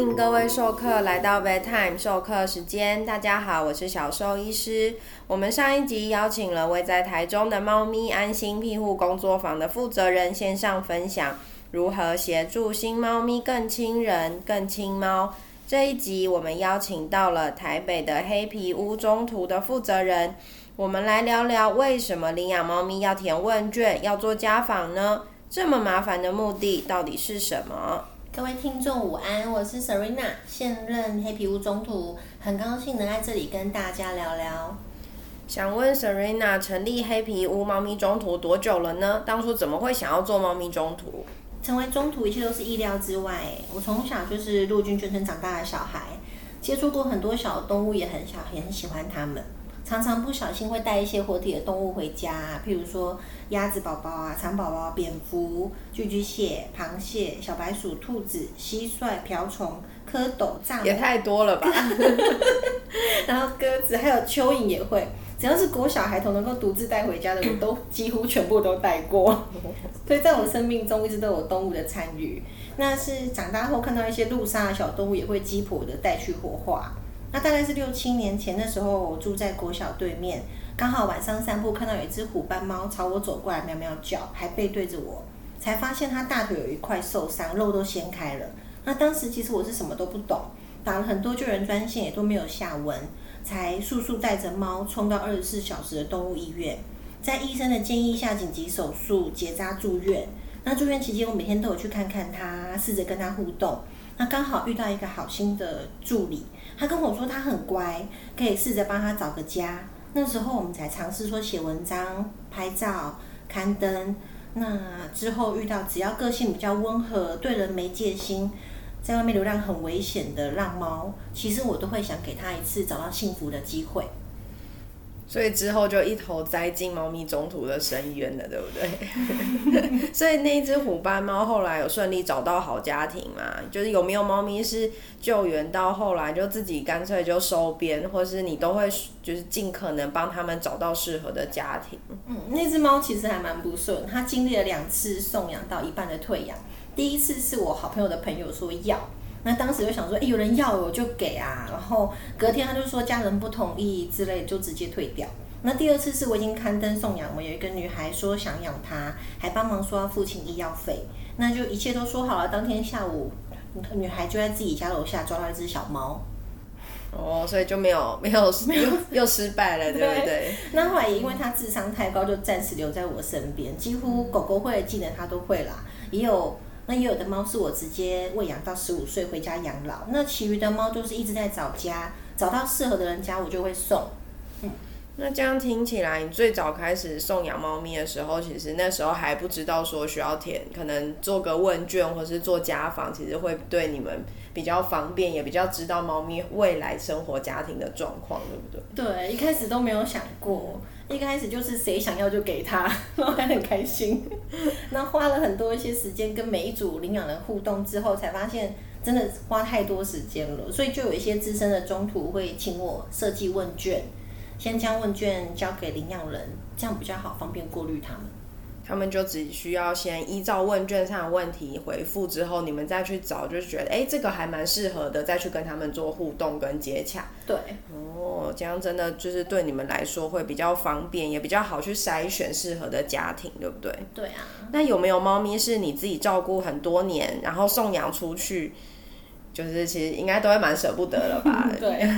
迎各位授课来到 Vet Time 授课时间。大家好，我是小兽医师。我们上一集邀请了位在台中的猫咪安心庇护工作坊的负责人线上分享如何协助新猫咪更亲人、更亲猫。这一集我们邀请到了台北的黑皮屋中途的负责人，我们来聊聊为什么领养猫咪要填问卷、要做家访呢？这么麻烦的目的到底是什么？各位听众午安，我是 Serena，现任黑皮屋中途，很高兴能在这里跟大家聊聊。想问 Serena，成立黑皮屋猫咪中途多久了呢？当初怎么会想要做猫咪中途？成为中途，一切都是意料之外。我从小就是陆军眷村长大的小孩，接触过很多小动物，也很小，也很喜欢它们。常常不小心会带一些活体的动物回家，譬如说鸭子宝宝啊、蚕宝宝、蝙蝠、巨巨蟹、螃蟹、小白鼠、兔子、蟋蟀、瓢虫、蝌蚪、蚱也太多了吧？然后鸽子还有蚯蚓也会，只要是国小孩童能够独自带回家的，我都几乎全部都带过。所以在我生命中一直都有动物的参与。那是长大后看到一些路上的小动物，也会鸡婆的带去火化。那大概是六七年前的时候，我住在国小对面，刚好晚上散步看到有一只虎斑猫朝我走过来，喵喵叫，还背对着我，才发现它大腿有一块受伤，肉都掀开了。那当时其实我是什么都不懂，打了很多救援专线也都没有下文，才速速带着猫冲到二十四小时的动物医院，在医生的建议下紧急手术结扎住院。那住院期间我每天都有去看看它，试着跟它互动。那刚好遇到一个好心的助理。他跟我说他很乖，可以试着帮他找个家。那时候我们才尝试说写文章、拍照、刊登。那之后遇到只要个性比较温和、对人没戒心，在外面流浪很危险的浪猫，其实我都会想给他一次找到幸福的机会。所以之后就一头栽进猫咪中途的深渊了，对不对？所以那一只虎斑猫后来有顺利找到好家庭吗？就是有没有猫咪是救援到后来就自己干脆就收编，或是你都会就是尽可能帮他们找到适合的家庭？嗯，那只猫其实还蛮不顺，它经历了两次送养到一半的退养。第一次是我好朋友的朋友说要。那当时就想说，哎，有人要我就给啊，然后隔天他就说家人不同意之类，就直接退掉。那第二次是我已经刊登送养，我有一个女孩说想养它，还帮忙说要付清医药费，那就一切都说好了。当天下午，女孩就在自己家楼下抓到一只小猫。哦，所以就没有没有没有又失败了，对 不对？那后来也因为它智商太高，就暂时留在我身边，几乎狗狗会的技能它都会啦，也有。那也有的猫是我直接喂养到十五岁回家养老，那其余的猫都是一直在找家，找到适合的人家我就会送。嗯，那这样听起来，你最早开始送养猫咪的时候，其实那时候还不知道说需要填，可能做个问卷或是做家访，其实会对你们比较方便，也比较知道猫咪未来生活家庭的状况，对不对？对，一开始都没有想过。一开始就是谁想要就给他，然后还很开心。那花了很多一些时间跟每一组领养人互动之后，才发现真的花太多时间了，所以就有一些资深的中途会请我设计问卷，先将问卷交给领养人，这样比较好，方便过滤他们。他们就只需要先依照问卷上的问题回复之后，你们再去找，就觉得哎，这个还蛮适合的，再去跟他们做互动跟接洽。对，哦，这样真的就是对你们来说会比较方便，也比较好去筛选适合的家庭，对不对？对啊。那有没有猫咪是你自己照顾很多年，然后送养出去，就是其实应该都会蛮舍不得了吧？对，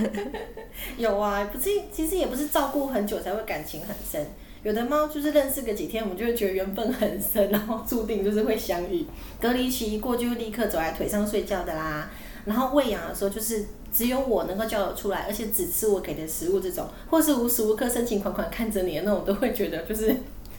有啊，不是，其实也不是照顾很久才会感情很深。有的猫就是认识个几天，我们就会觉得缘分很深，然后注定就是会相遇。隔离期一过，就立刻走在腿上睡觉的啦。然后喂养的时候，就是只有我能够叫得出来，而且只吃我给的食物这种，或是无时无刻深情款款看着你的那种，都会觉得就是。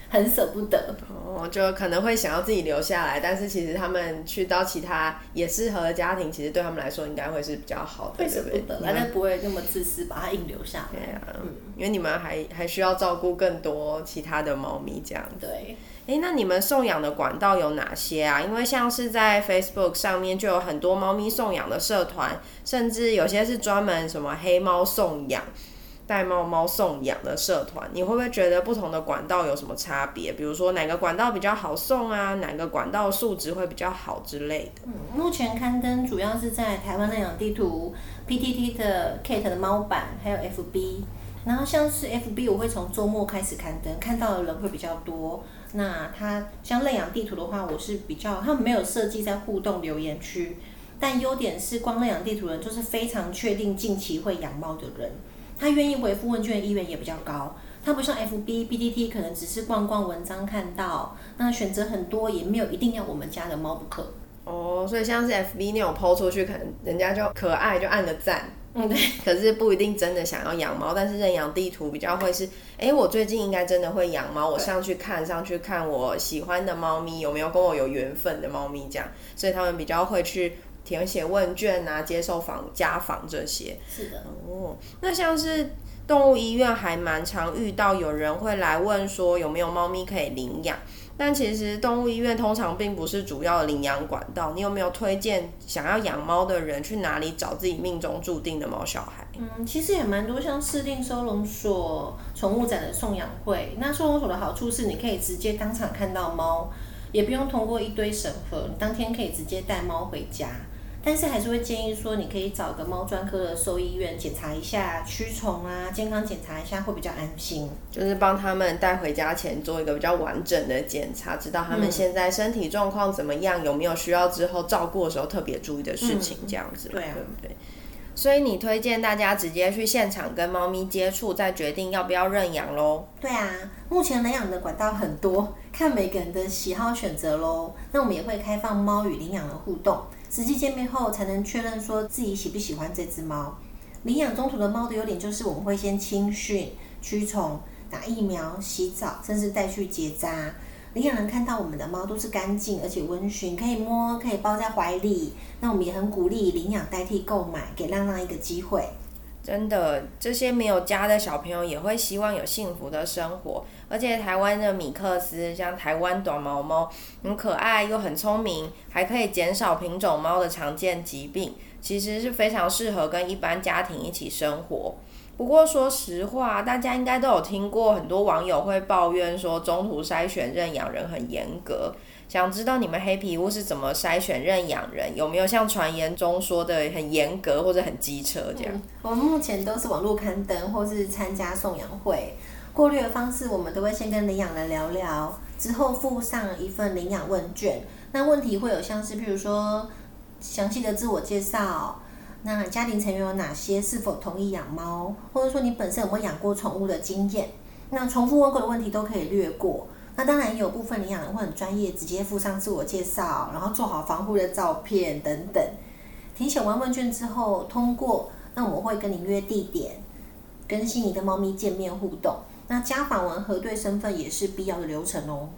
很舍不得哦，就可能会想要自己留下来，但是其实他们去到其他也适合的家庭，其实对他们来说应该会是比较好的，会舍不得，反正不会那么自私，把它硬留下来。对啊，嗯，因为你们还还需要照顾更多其他的猫咪这样。对，哎，那你们送养的管道有哪些啊？因为像是在 Facebook 上面就有很多猫咪送养的社团，甚至有些是专门什么黑猫送养。带猫猫送养的社团，你会不会觉得不同的管道有什么差别？比如说哪个管道比较好送啊？哪个管道素质会比较好之类的？嗯，目前刊登主要是在台湾认养地图、PTT 的 Kate 的猫版，还有 FB。然后像是 FB，我会从周末开始刊登，看到的人会比较多。那它像认养地图的话，我是比较，他们没有设计在互动留言区，但优点是光认养地图人就是非常确定近期会养猫的人，他愿意回复问卷的意愿也比较高。他不像 FB、BTT 可能只是逛逛文章看到，那选择很多，也没有一定要我们家的猫不可。哦，所以像是 FB 那种抛出去，可能人家就可爱就按个赞。嗯，对。可是不一定真的想要养猫，但是认养地图比较会是，哎，我最近应该真的会养猫，我上去看，上去看我喜欢的猫咪有没有跟我有缘分的猫咪这样，所以他们比较会去填写问卷啊，接受访家访这些。是的。哦，那像是动物医院还蛮常遇到有人会来问说有没有猫咪可以领养。但其实动物医院通常并不是主要的领养管道。你有没有推荐想要养猫的人去哪里找自己命中注定的猫小孩？嗯，其实也蛮多，像市定收容所、宠物展的送养会。那收容所的好处是，你可以直接当场看到猫，也不用通过一堆审核，你当天可以直接带猫回家。但是还是会建议说，你可以找个猫专科的兽医院检查一下驱虫啊，健康检查一下会比较安心。就是帮他们带回家前做一个比较完整的检查，知道他们现在身体状况怎么样，有没有需要之后照顾的时候特别注意的事情，这样子，对不对？所以你推荐大家直接去现场跟猫咪接触，再决定要不要认养喽？对啊，目前领养的管道很多，看每个人的喜好选择喽。那我们也会开放猫与领养的互动。实际见面后才能确认说自己喜不喜欢这只猫。领养中途的猫的优点就是我们会先清训、驱虫、打疫苗、洗澡，甚至带去结扎。领养人看到我们的猫都是干净而且温驯，可以摸，可以抱在怀里。那我们也很鼓励领养代替购买，给浪浪一个机会。真的，这些没有家的小朋友也会希望有幸福的生活。而且台湾的米克斯，像台湾短毛猫，很可爱又很聪明，还可以减少品种猫的常见疾病，其实是非常适合跟一般家庭一起生活。不过说实话，大家应该都有听过，很多网友会抱怨说中途筛选认养人很严格。想知道你们黑皮屋是怎么筛选认养人？有没有像传言中说的很严格或者很机车这样？我们目前都是网络刊登或是参加送养会，过滤的方式我们都会先跟领养人聊聊，之后附上一份领养问卷。那问题会有像是，譬如说详细的自我介绍，那家庭成员有哪些，是否同意养猫，或者说你本身有没有养过宠物的经验？那重复问过的问题都可以略过。那当然也有部分领养人会很专业，直接附上自我介绍，然后做好防护的照片等等。填写完问卷之后通过，那我们会跟你约地点，跟心仪的猫咪见面互动。那家访完核对身份也是必要的流程哦。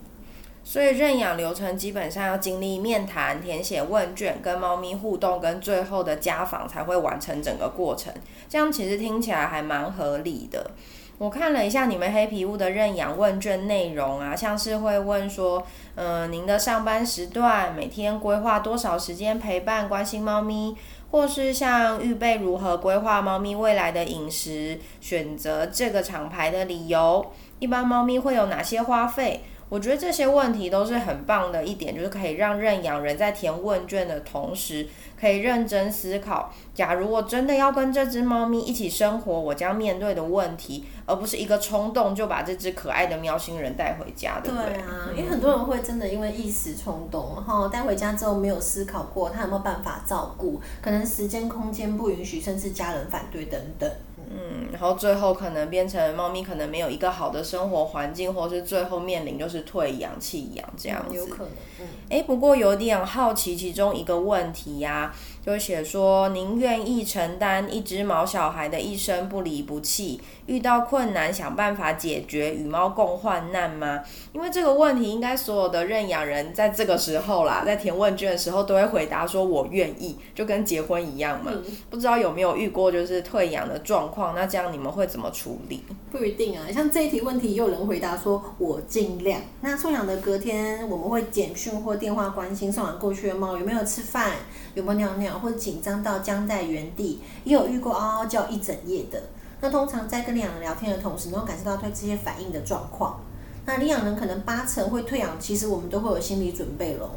所以认养流程基本上要经历面谈、填写问卷、跟猫咪互动，跟最后的家访才会完成整个过程。这样其实听起来还蛮合理的。我看了一下你们黑皮屋的认养问卷内容啊，像是会问说，嗯，您的上班时段，每天规划多少时间陪伴关心猫咪，或是像预备如何规划猫咪未来的饮食，选择这个厂牌的理由，一般猫咪会有哪些花费？我觉得这些问题都是很棒的一点，就是可以让认养人在填问卷的同时，可以认真思考，假如我真的要跟这只猫咪一起生活，我将面对的问题，而不是一个冲动就把这只可爱的喵星人带回家，对不对？对啊，因为很多人会真的因为一时冲动，然后带回家之后没有思考过他有没有办法照顾，可能时间空间不允许，甚至家人反对等等。嗯，然后最后可能变成猫咪可能没有一个好的生活环境，或是最后面临就是退养弃养这样子。有可能。哎，不过有点好奇其中一个问题呀。就写说，您愿意承担一只毛小孩的一生不离不弃，遇到困难想办法解决，与猫共患难吗？因为这个问题，应该所有的认养人在这个时候啦，在填问卷的时候都会回答说“我愿意”，就跟结婚一样嘛。不知道有没有遇过就是退养的状况？况那这样你们会怎么处理？不一定啊，像这一题问题，有人回答说“我尽量”。那送养的隔天，我们会简讯或电话关心送养过去的猫有没有吃饭，有没有尿尿。或紧张到僵在原地，也有遇过嗷嗷叫一整夜的。那通常在跟领养人聊天的同时，能够感受到对这些反应的状况。那领养人可能八成会退养，其实我们都会有心理准备咯。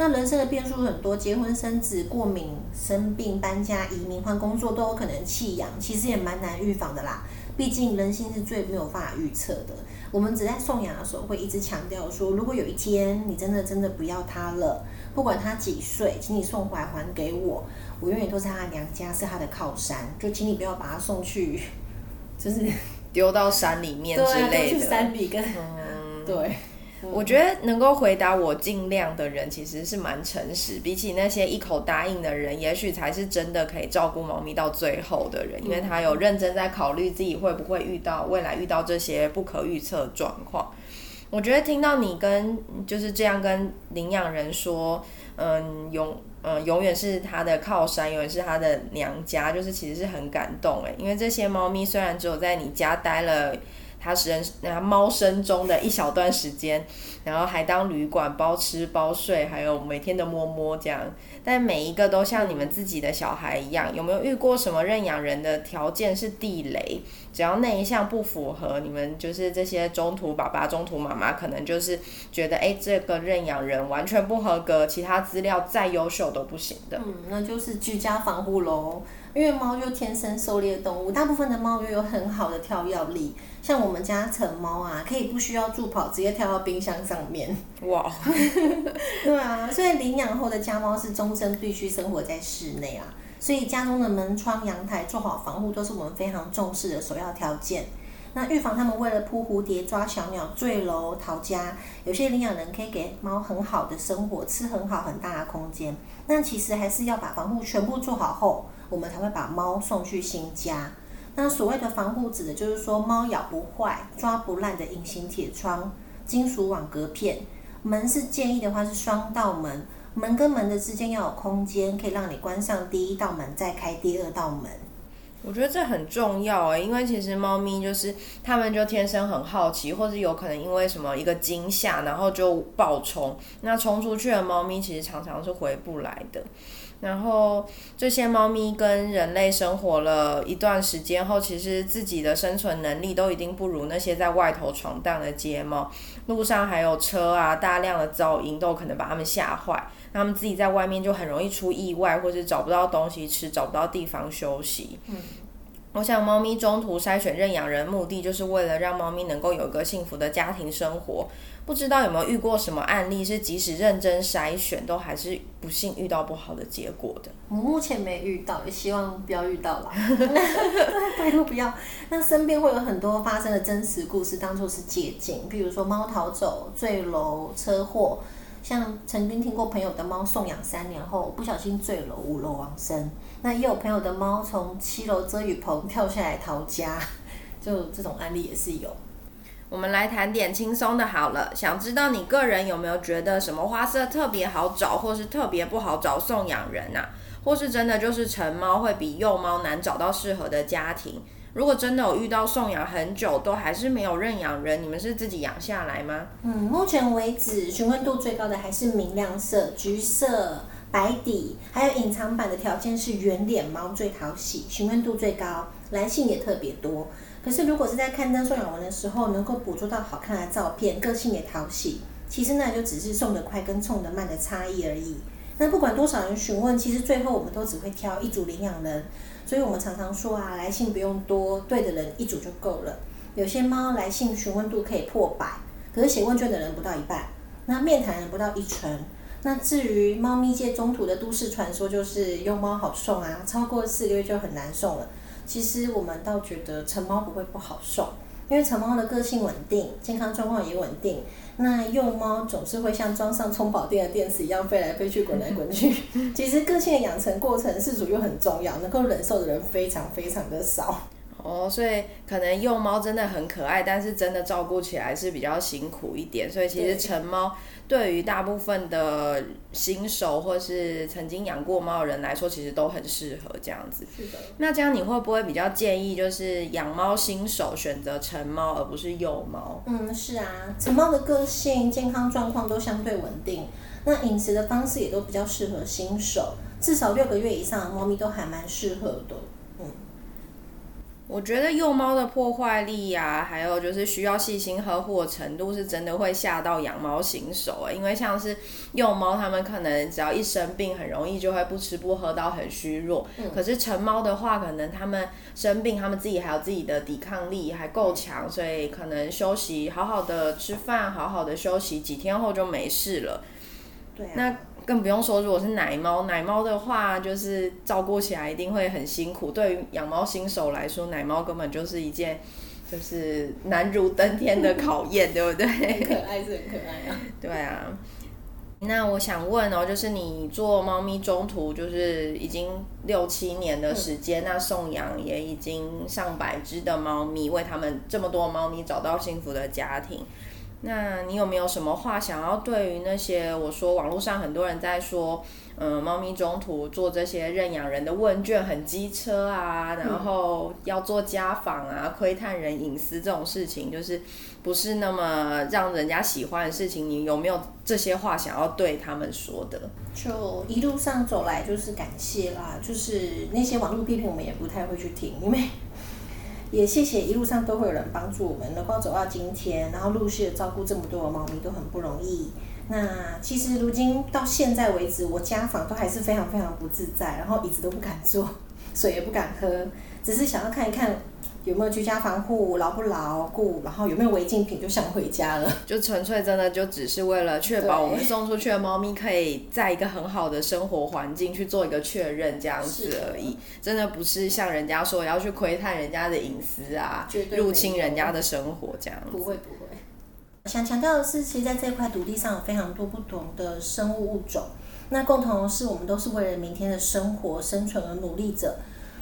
那人生的变数很多，结婚生子、过敏、生病、搬家、移民、换工作都有可能弃养，其实也蛮难预防的啦。毕竟人心是最没有办法预测的。我们只在送养的时候会一直强调说，如果有一天你真的真的不要他了，不管他几岁，请你送回来还给我，我永远都是他的娘家，是他的靠山。就请你不要把他送去，就是丢到山里面之类的。去山里跟嗯，对。我觉得能够回答我尽量的人，其实是蛮诚实。比起那些一口答应的人，也许才是真的可以照顾猫咪到最后的人，因为他有认真在考虑自己会不会遇到未来遇到这些不可预测状况。我觉得听到你跟就是这样跟领养人说，嗯，永嗯永远是他的靠山，永远是他的娘家，就是其实是很感动诶，因为这些猫咪虽然只有在你家待了。它人那猫生中的一小段时间，然后还当旅馆包吃包睡，还有每天的摸摸这样，但每一个都像你们自己的小孩一样。有没有遇过什么认养人的条件是地雷？只要那一项不符合，你们就是这些中途爸爸、中途妈妈，可能就是觉得，哎，这个认养人完全不合格，其他资料再优秀都不行的。嗯，那就是居家防护喽。因为猫就天生狩猎动物，大部分的猫又有很好的跳跃力。像我们家成猫啊，可以不需要助跑，直接跳到冰箱上面。哇！对啊，所以领养后的家猫是终身必须生活在室内啊。所以家中的门窗、阳台做好防护，都是我们非常重视的首要条件。那预防它们为了扑蝴蝶、抓小鸟坠楼逃家，有些领养人可以给猫很好的生活，吃很好很大的空间。那其实还是要把防护全部做好后。我们才会把猫送去新家。那所谓的防护指的就是说，猫咬不坏、抓不烂的隐形铁窗、金属网隔片。门是建议的话是双道门，门跟门的之间要有空间，可以让你关上第一道门，再开第二道门。我觉得这很重要诶，因为其实猫咪就是它们就天生很好奇，或者有可能因为什么一个惊吓，然后就爆冲。那冲出去的猫咪其实常常是回不来的。然后这些猫咪跟人类生活了一段时间后，其实自己的生存能力都已经不如那些在外头闯荡的街猫。路上还有车啊，大量的噪音都可能把它们吓坏，它们自己在外面就很容易出意外，或是找不到东西吃，找不到地方休息。嗯。我想，猫咪中途筛选认养人，目的就是为了让猫咪能够有一个幸福的家庭生活。不知道有没有遇过什么案例，是即使认真筛选，都还是不幸遇到不好的结果的？我目前没遇到，也希望不要遇到啦。拜托不要。那身边会有很多发生的真实故事，当做是借鉴。比如说猫逃走、坠楼、车祸。像曾经听过朋友的猫送养三年后不小心坠楼五楼亡身，那也有朋友的猫从七楼遮雨棚跳下来逃家，就这种案例也是有。我们来谈点轻松的好了，想知道你个人有没有觉得什么花色特别好找，或是特别不好找送养人啊？或是真的就是成猫会比幼猫难找到适合的家庭？如果真的有遇到送养很久都还是没有认养人，你们是自己养下来吗？嗯，目前为止询问度最高的还是明亮色、橘色、白底，还有隐藏版的条件是圆脸猫最讨喜，询问度最高，来信也特别多。可是如果是在刊登送养文的时候，能够捕捉到好看的照片，个性也讨喜，其实那就只是送的快跟送的慢的差异而已。那不管多少人询问，其实最后我们都只会挑一组领养人。所以我们常常说啊，来信不用多，对的人一组就够了。有些猫来信询问度可以破百，可是写问卷的人不到一半，那面谈人不到一成。那至于猫咪界中途的都市传说，就是幼猫好送啊，超过四个月就很难送了。其实我们倒觉得成猫不会不好受。因为成猫的个性稳定，健康状况也稳定。那幼猫总是会像装上充饱电的电池一样飞来飞去、滚来滚去。其实个性的养成过程，饲主又很重要，能够忍受的人非常非常的少。哦，所以可能幼猫真的很可爱，但是真的照顾起来是比较辛苦一点。所以其实成猫对于大部分的新手或是曾经养过猫的人来说，其实都很适合这样子。是的。那这样你会不会比较建议，就是养猫新手选择成猫而不是幼猫？嗯，是啊，成猫的个性、健康状况都相对稳定，那饮食的方式也都比较适合新手，至少六个月以上的猫咪都还蛮适合的。我觉得幼猫的破坏力呀、还有就是需要细心呵护的程度，是真的会吓到养猫新手欸因为像是幼猫，它们可能只要一生病，很容易就会不吃不喝到很虚弱。可是成猫的话，可能它们生病，它们自己还有自己的抵抗力还够强，所以可能休息好好的吃饭，好好的休息，几天后就没事了。对啊，那更不用说，如果是奶猫，奶猫的话，就是照顾起来一定会很辛苦。对于养猫新手来说，奶猫根本就是一件就是难如登天的考验，对不对？很可爱是很可爱啊。对啊。那我想问哦，就是你做猫咪中途就是已经六七年的时间，那送养也已经上百只的猫咪，为他们这么多猫咪找到幸福的家庭。那你有没有什么话想要对于那些我说网络上很多人在说，嗯，猫咪中途做这些认养人的问卷很机车啊，然后要做家访啊，窥探人隐私这种事情，就是不是那么让人家喜欢的事情，你有没有这些话想要对他们说的？就一路上走来就是感谢啦，就是那些网络批评我们也不太会去听，因为也谢谢一路上都会有人帮助我们，能够走到今天，然后陆续的照顾这么多的猫咪都很不容易。那其实如今到现在为止，我家访都还是非常非常不自在，然后椅子都不敢坐，水也不敢喝，只是想要看一看有没有居家防护牢不牢固，然后有没有违禁品，就想回家了。就纯粹真的就只是为了确保我们送出去的猫咪可以在一个很好的生活环境去做一个确认这样子而已，真的不是像人家说要去窥探人家的隐私啊入侵人家的生活这样子。不会不会。想强调的是，其实在这块土地上有非常多不同的生物物种，那共同的是我们都是为了明天的生活生存而努力着。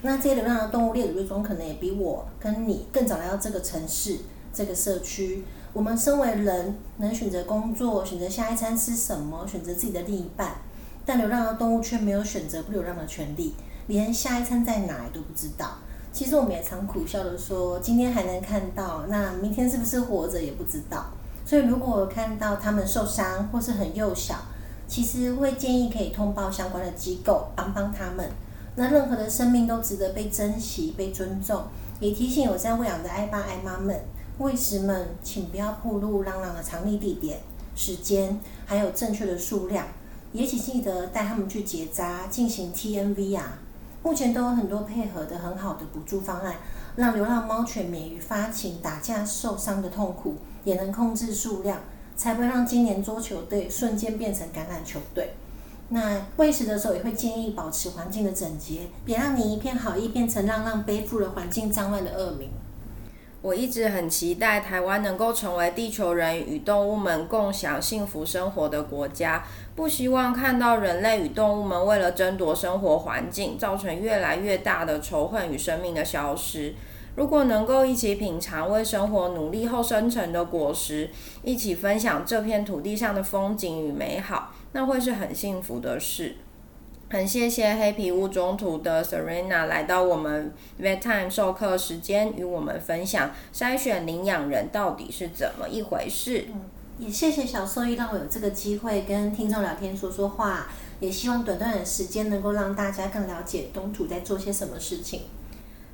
那这些流浪的动物猎主中，可能也比我跟你更早来到这个城市、这个社区。我们身为人，能选择工作，选择下一餐吃什么，选择自己的另一半，但流浪的动物却没有选择不流浪的权利，连下一餐在哪都不知道。其实我们也常苦笑的说，今天还能看到，那明天是不是活着也不知道。所以如果看到他们受伤或是很幼小，其实会建议可以通报相关的机构帮帮他们。那任何的生命都值得被珍惜、被尊重。也提醒有在喂养的爱爸爱妈们、喂食们，请不要暴露浪浪的藏匿地点、时间，还有正确的数量。也请记得带他们去结扎，进行 TNV 啊。目前都有很多配合的很好的补助方案，让流浪猫犬免于发情、打架受伤的痛苦，也能控制数量，才不会让今年桌球队瞬间变成橄榄球队。那喂食的时候也会建议保持环境的整洁，别让你一片好意变成让让背负了环境脏乱的恶名。我一直很期待台湾能够成为地球人与动物们共享幸福生活的国家，不希望看到人类与动物们为了争夺生活环境，造成越来越大的仇恨与生命的消失。如果能够一起品尝为生活努力后生成的果实，一起分享这片土地上的风景与美好，那会是很幸福的事。很谢谢黑皮屋中途的 Serena 来到我们 Vet Time 授课时间，与我们分享筛选领养人到底是怎么一回事。也谢谢小兽医让我有这个机会跟听众聊天说说话，也希望短短的时间能够让大家更了解东土在做些什么事情。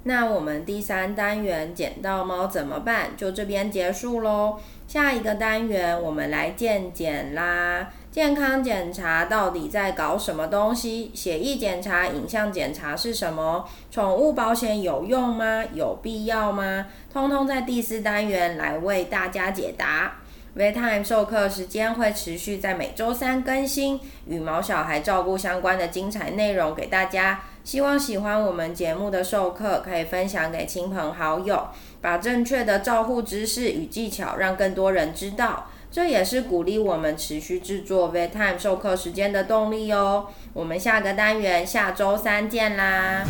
那我们第三单元捡到猫怎么办？就这边结束喽。下一个单元我们来健检啦。健康检查到底在搞什么东西？血液检查、影像检查是什么？宠物保险有用吗？有必要吗？通通在第四单元来为大家解答。Vtime 授课时间会持续在每周三更新，与毛小孩照顾相关的精彩内容给大家。希望喜欢我们节目的授课，可以分享给亲朋好友，把正确的照护知识与技巧让更多人知道。这也是鼓励我们持续制作 Vtime 授课时间的动力哦。我们下个单元下周三见啦！